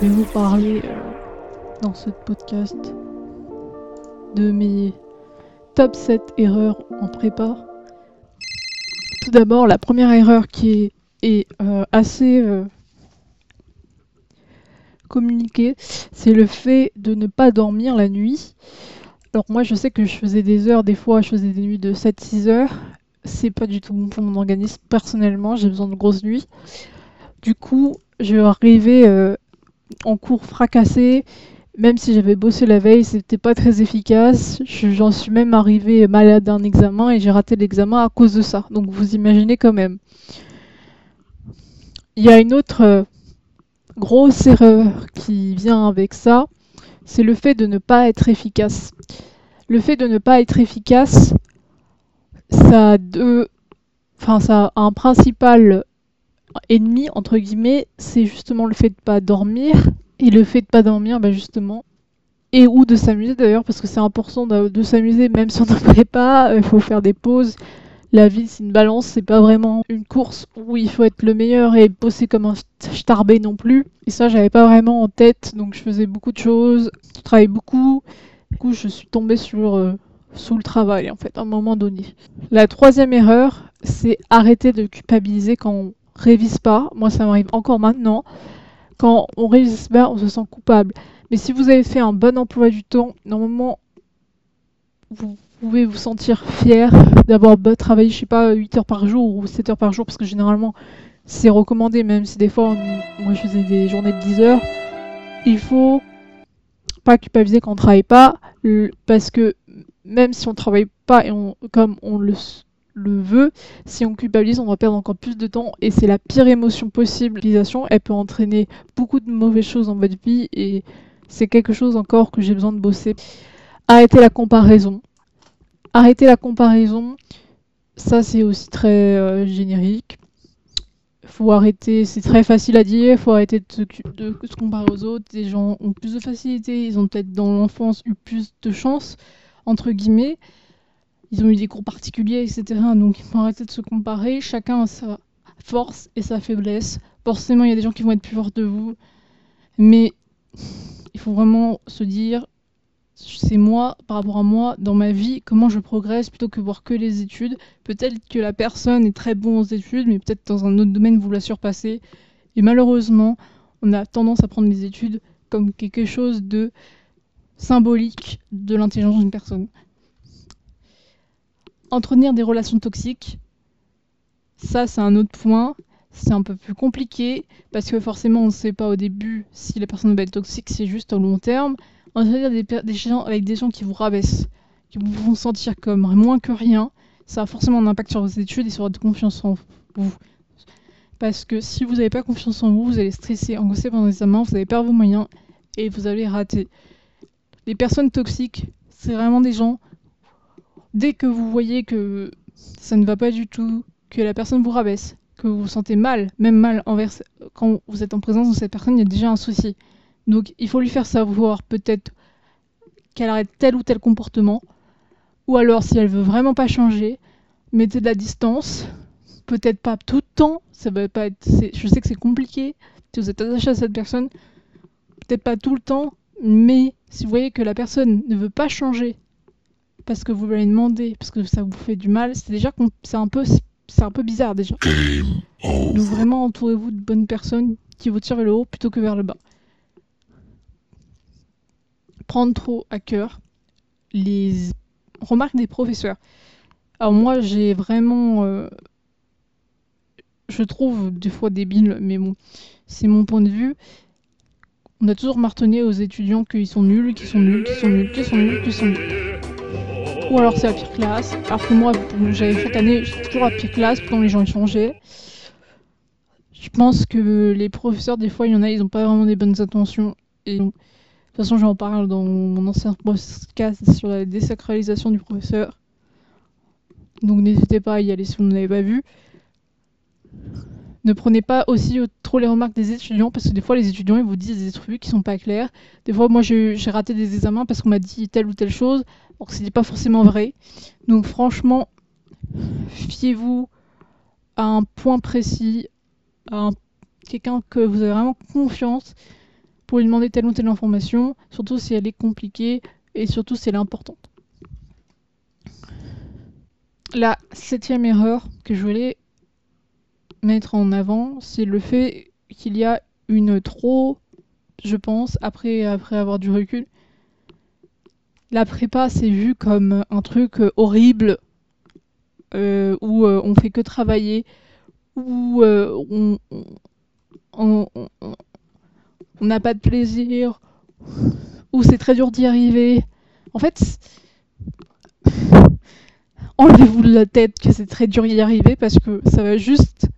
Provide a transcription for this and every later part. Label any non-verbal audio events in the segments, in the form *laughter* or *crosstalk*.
vais vous parler euh, dans ce podcast de mes top 7 erreurs en prépa. Tout d'abord, la première erreur qui est, euh, assez euh, communiquée, c'est le fait de ne pas dormir la nuit. Alors moi je sais que je faisais des heures, des fois je faisais des nuits de 7-6 heures. C'est pas du tout bon pour mon organisme personnellement, j'ai besoin de grosses nuits. Du coup, je arrivais euh, en cours fracassé, même si j'avais bossé la veille, c'était pas très efficace. J'en suis même arrivé malade d'un examen et j'ai raté l'examen à cause de ça. Donc vous imaginez quand même. Il y a une autre euh, grosse erreur qui vient avec ça, c'est le fait de ne pas être efficace. Le fait de ne pas être efficace, ça a deux, enfin ça un principal ennemi entre guillemets, c'est justement le fait de pas dormir et le fait de pas dormir, bah justement, et ou de s'amuser d'ailleurs parce que c'est important de, s'amuser même si on n'en fait pas, il faut faire des pauses. La vie c'est une balance, c'est pas vraiment une course où il faut être le meilleur et bosser comme un starbé non plus. Et ça j'avais pas vraiment en tête, donc je faisais beaucoup de choses, je travaillais beaucoup. Du coup je suis tombée sur euh, sous le travail en fait à un moment donné. La troisième erreur, c'est arrêter de culpabiliser quand on révise pas. Moi ça m'arrive encore maintenant. Quand on révise pas, on se sent coupable. Mais si vous avez fait un bon emploi du temps, normalement vous pouvez vous sentir fier d'avoir travaillé, je sais pas, 8 heures par jour ou 7 heures par jour, parce que généralement c'est recommandé, même si des fois, moi je faisais des journées de 10 heures. Il faut pas culpabiliser quand on travaille pas, parce que même si on travaille pas et on, comme on le, le veut, si on culpabilise, on va perdre encore plus de temps et c'est la pire émotion possible. L'utilisation, elle peut entraîner beaucoup de mauvaises choses dans votre vie et c'est quelque chose encore que j'ai besoin de bosser. Arrêtez la comparaison. Arrêtez la comparaison. Ça, c'est aussi très euh, générique. Faut arrêter, c'est très facile à dire, faut arrêter de se, de se comparer aux autres. Des gens ont plus de facilité, ils ont peut-être dans l'enfance eu plus de chance, entre guillemets. Ils ont eu des cours particuliers, etc. Donc il faut arrêter de se comparer. Chacun a sa force et sa faiblesse. Forcément, il y a des gens qui vont être plus forts de vous. Mais il faut vraiment se dire c'est moi, par rapport à moi, dans ma vie, comment je progresse plutôt que voir que les études. Peut-être que la personne est très bonne aux études, mais peut-être dans un autre domaine, vous la surpassez. Et malheureusement, on a tendance à prendre les études comme quelque chose de symbolique de l'intelligence d'une personne. Entretenir des relations toxiques, ça c'est un autre point. C'est un peu plus compliqué parce que forcément on ne sait pas au début si la personne va être toxique, c'est juste au long terme dire des, des avec des gens qui vous rabaissent, qui vous font sentir comme moins que rien, ça a forcément un impact sur vos études et sur votre confiance en vous. Parce que si vous n'avez pas confiance en vous, vous allez stresser, angoisser pendant l'examen, vous allez perdre vos moyens et vous allez rater. Les personnes toxiques, c'est vraiment des gens, dès que vous voyez que ça ne va pas du tout, que la personne vous rabaisse, que vous vous sentez mal, même mal envers quand vous êtes en présence de cette personne, il y a déjà un souci. Donc il faut lui faire savoir peut-être qu'elle arrête tel ou tel comportement. Ou alors si elle veut vraiment pas changer, mettez de la distance. Peut-être pas tout le temps. Ça va pas être. Je sais que c'est compliqué. Si vous êtes attaché à cette personne, peut-être pas tout le temps. Mais si vous voyez que la personne ne veut pas changer parce que vous lui demandé, parce que ça vous fait du mal, c'est déjà c'est un peu c'est un peu bizarre déjà. Donc vraiment entourez-vous de bonnes personnes qui vous tirent vers le haut plutôt que vers le bas prendre trop à cœur les remarques des professeurs. Alors moi, j'ai vraiment... Euh, je trouve des fois débile, mais bon, c'est mon point de vue. On a toujours martonné aux étudiants qu'ils sont nuls, qu'ils sont nuls, qu'ils sont nuls, qu'ils sont nuls, qu'ils sont nuls. Ou alors c'est la pire classe. Alors que moi, j'avais chaque année, j'étais toujours à pire classe, pourtant les gens changeaient. Je pense que les professeurs, des fois, il y en a, ils n'ont pas vraiment des bonnes intentions. Et de toute façon, j'en parle dans mon ancien podcast sur la désacralisation du professeur. Donc n'hésitez pas à y aller si vous ne l'avez pas vu. Ne prenez pas aussi trop les remarques des étudiants parce que des fois les étudiants vous disent des trucs qui sont pas clairs. Des fois moi j'ai raté des examens parce qu'on m'a dit telle ou telle chose alors que c'était pas forcément vrai. Donc franchement, fiez-vous à un point précis, à quelqu'un que vous avez vraiment confiance pour lui demander telle ou telle information, surtout si elle est compliquée et surtout si elle est importante. La septième erreur que je voulais mettre en avant, c'est le fait qu'il y a une trop, je pense, après, après avoir du recul, la prépa c'est vu comme un truc euh, horrible euh, où euh, on fait que travailler, où on n'a pas de plaisir, où c'est très dur d'y arriver. En fait, enlevez-vous de la tête que c'est très dur d'y arriver parce que ça va juste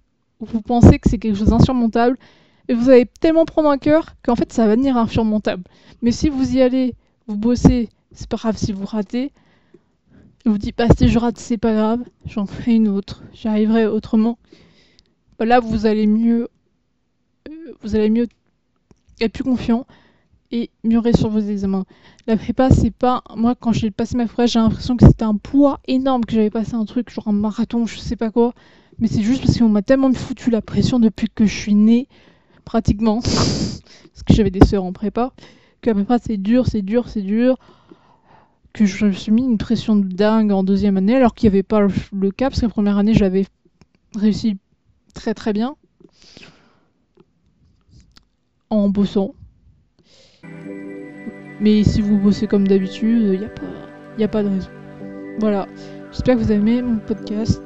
vous pensez que c'est quelque chose d'insurmontable et vous allez tellement prendre un cœur qu'en fait ça va devenir insurmontable. Mais si vous y allez, vous bossez, c'est pas grave si vous ratez. Et vous dites, bah si je rate, c'est pas grave, j'en ferai une autre, j'y arriverai autrement. Là, vous allez mieux, euh, vous allez mieux être plus confiant et mieux réussir vos examens. La prépa, c'est pas. Moi, quand j'ai passé ma prépa, j'ai l'impression que c'était un poids énorme, que j'avais passé un truc, genre un marathon, je sais pas quoi. Mais c'est juste parce qu'on m'a tellement foutu la pression depuis que je suis née, pratiquement. *laughs* parce que j'avais des sœurs en prépa. Que la prépa, c'est dur, c'est dur, c'est dur. Que je me suis mis une pression de dingue en deuxième année, alors qu'il n'y avait pas le cas, parce que la première année, j'avais réussi très très bien. En bossant. Mais si vous bossez comme d'habitude, il n'y a, pas, a pas de raison. Voilà. J'espère que vous avez aimé mon podcast.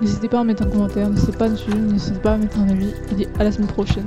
N'hésitez pas à mettre un commentaire, n'hésitez pas à me suivre, n'hésitez pas à mettre un avis. Dis à la semaine prochaine.